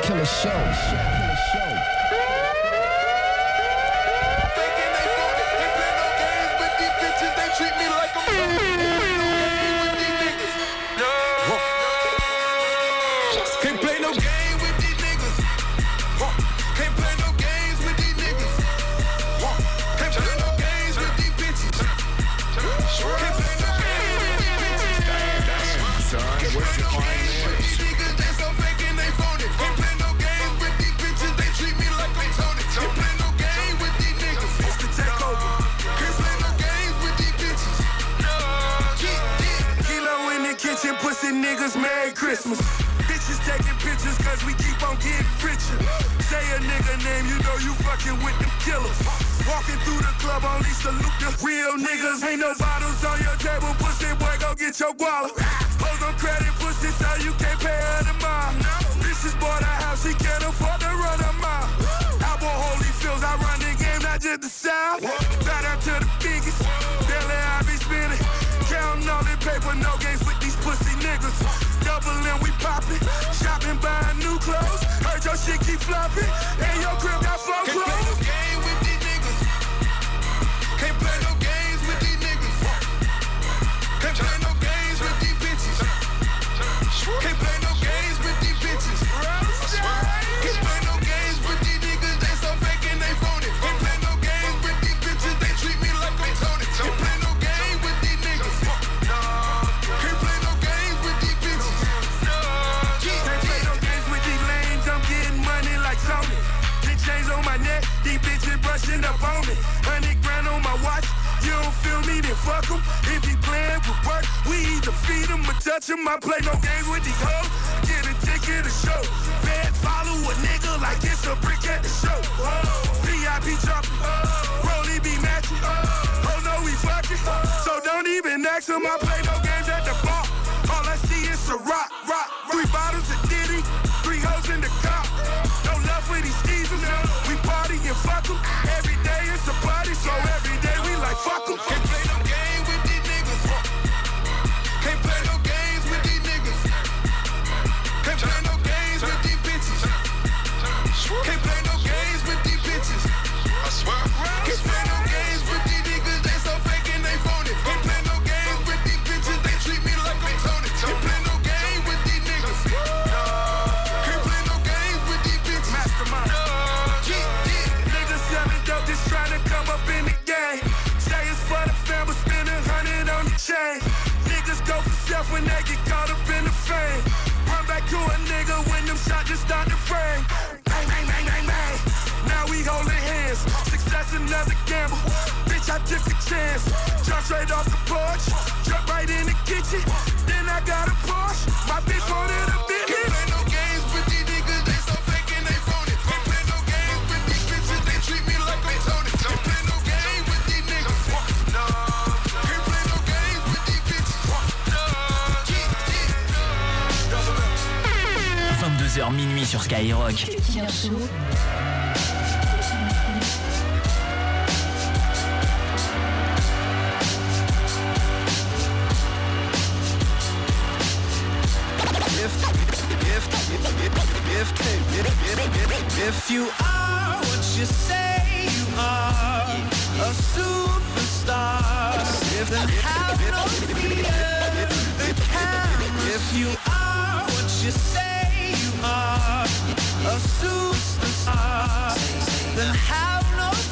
Killer Show. Know you fucking with them killers. Walking through the club, only salute the real niggas. Ain't no bottles on your table, pussy boy, go get your guala. Pose on credit, pussy, so you can't pay her the mile. Bitches bought a house, she can't afford to run a mile. Album Holy Fields, I run the game, not just the south. Bow down to the biggest, daily I be spinning. Counting all the paper, no games with these pussy niggas. Doubling, we popping. Shopping, buying new clothes. Your shit keep flopping. And your crib got flow clothes. Then fuck 'em. If he playing with work, we either feed him or touch him. I play no games with these hoes. Get a ticket to show. Feds follow a nigga like it's a brick at the show. Oh, VIP dropping. Oh, Rolly be matching. Oh, oh no, we fucking. So don't even ask him. I play no games at the bar. All I see is a rock, I took a chance. Jump straight off the porch. Jump right in the kitchen. Then I got a Porsche. My bitch wanted a Bentley. Can't play no games with these niggas. They so fake and they phony. Can't play no games with these bitches. They treat me like I'm Tony. Can't play no game with these niggas. No. Can't play no games with these bitches. No. 22h minuit sur Skyrock. If, if, you are what you say you are, a superstar, then have no fear, the camera. If you are what you say you are, a superstar, then have no fear,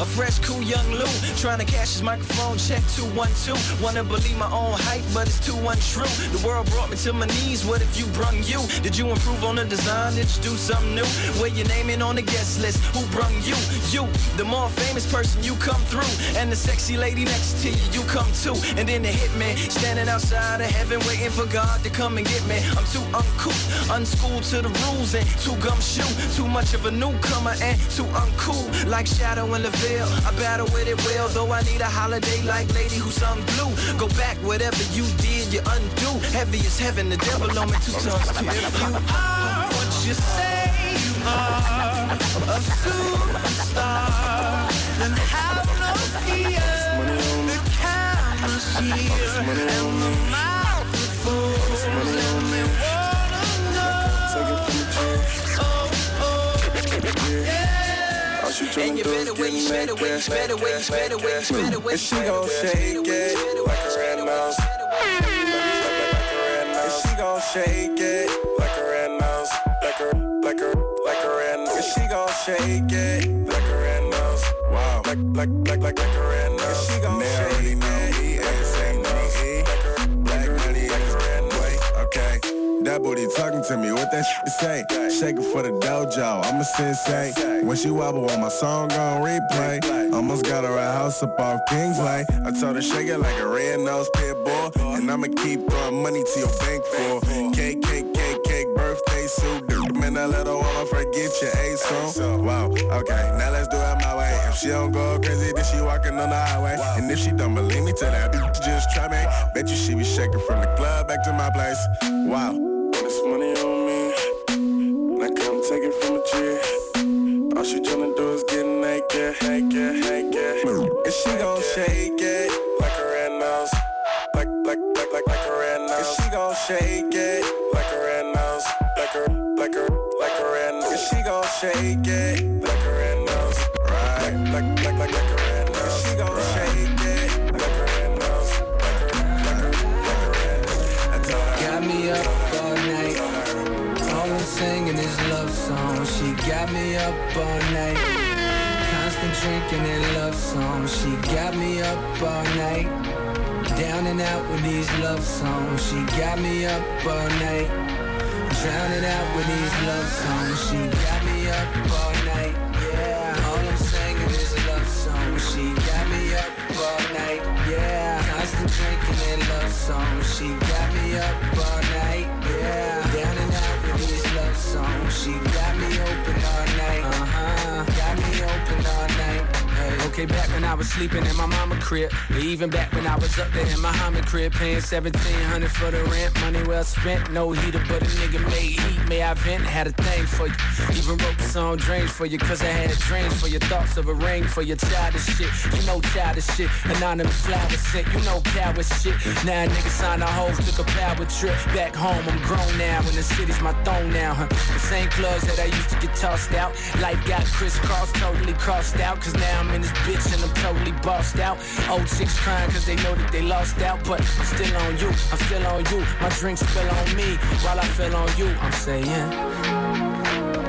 A fresh, cool young Lu, trying to cash his microphone check 212. Wanna believe my own hype, but it's too untrue. The world brought me to my knees, what if you brung you? Did you improve on the design? Did you do something new? Where your name in on the guest list? Who brung you? You, the more famous person you come through. And the sexy lady next to you, you come too. And then the hitman, standing outside of heaven, waiting for God to come and get me. I'm too uncouth, unschooled to the rules, and too gumshoe. Too much of a newcomer and too uncool. Like Shadow in the veil, I battle with it well. Though I need a holiday like Lady who sung blue. Go back, whatever you did, you undo. Heavy as heaven, the devil on me two times. If you are what you say you are, a superstar, then have no fear. The camera's here, and the microphone's and they And you better way, you better way, you better way, you better way, you better way. And she gon' shake it like a red nose. And she gon' shake it like a red nose. Like a, like a, like a red nose. And she gon' shake it like a red nose. Wow. Like, like, like, like, like a red nose. And she gon' shake it booty talking to me, what that shit say? Shake it for the dojo, I'm a sensei. When she wobble on my song on replay, almost got her a house up off Kingsley. I told her shake it like a red nose pit bull, and I'ma keep throwing money to your bank for cake, cake, cake, cake, birthday suit. Man, I let her wanna forget your A song. Wow, okay, now let's do it my way. If she don't go crazy, then she walking on the highway. And if she don't believe me, tell that bitch just try me. Bet you she be shaking from the club back to my place. Wow. Money on me. Now come take it from a G. All she tryna do is get naked, naked, naked. And she gon' shake it like a red nose. Like, like, like, like, like a red nose. And she gon' shake it like a red nose. Like a, like a, like a red nose. And she gon' shake it love songs. She got me up all night. Constant drinking and love songs. She got me up all night. Down and out with these love songs. She got me up all night. Drowning out with these love songs. She got me up all night. Okay, back when I was sleeping in my mama crib, even back when I was up there in my Muhammad crib, paying 1700 for the rent, money well spent, no heater, but a nigga made heat. May I vent? Had a thing for you. Even wrote the song Dreams for you, cause I had dreams for your thoughts of a ring for your childish shit. You know childish shit. Anonymous flower scent, you know coward shit. Now a nigga signed a hoe, took a power trip. Back home, I'm grown now, and the city's my throne now, huh? The same clubs that I used to get tossed out. Life got crisscrossed, totally crossed out, cause now I'm in this bitch and I'm totally bossed out. Old chicks crying cause they know that they lost out, but I'm still on you, I'm still on you. My drinks spill on me while I feel on you. I'm saying,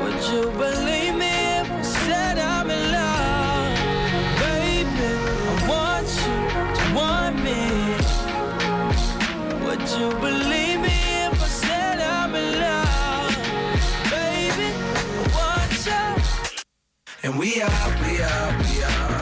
Would you believe me if I said I'm in love? Baby, I want you to want me. Would you believe me if I said I'm in love? Baby, I want you. And we are, we are, we are.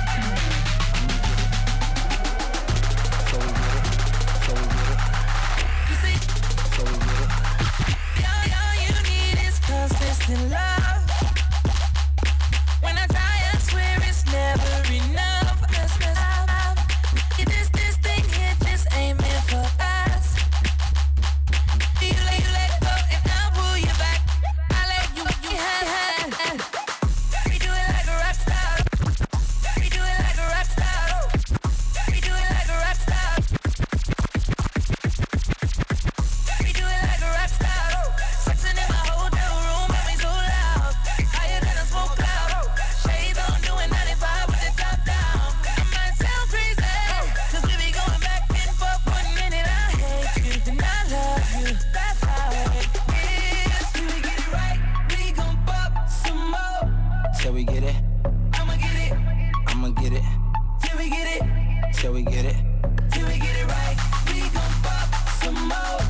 I'ma get it. Till we get it. Till we get it. Till we get it right. We gon' pop some more.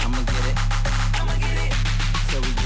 I'ma get it. I'ma get it. Till we get it.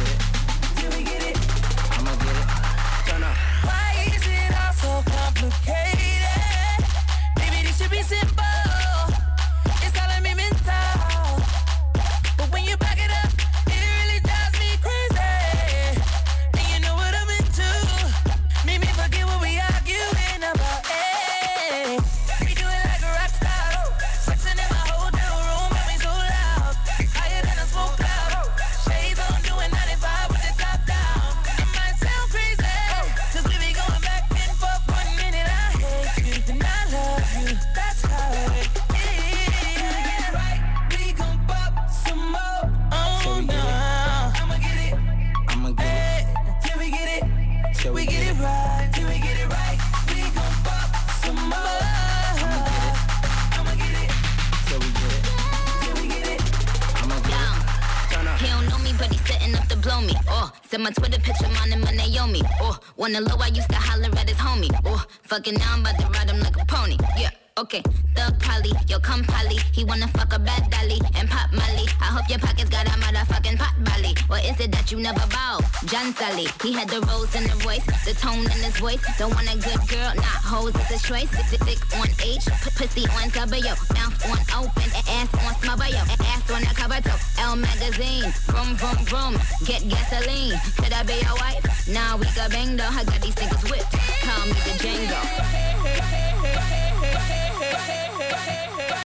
Send my Twitter picture, mine and my Naomi. Oh, wanna low, I used to holler at his homie. Oh, fucking now I'm about to ride him like a pony. Yeah. Okay, Thug Polly, yo come Polly. He wanna fuck a bad dolly and pop Molly. I hope your pockets got a motherfucking pot belly. What is it that you never bow? John Sully, he had the rose in the voice, the tone in his voice. Don't want a good girl, not hoes, it's a choice. Dick, dick on H, pussy on W, mouth on open, ass on smother, yo, ass on the cover toe. Elle magazine, vroom vroom vroom, get gasoline. Could I be your wife? Nah, we got bang though. I got these niggas whipped. Call me the Django.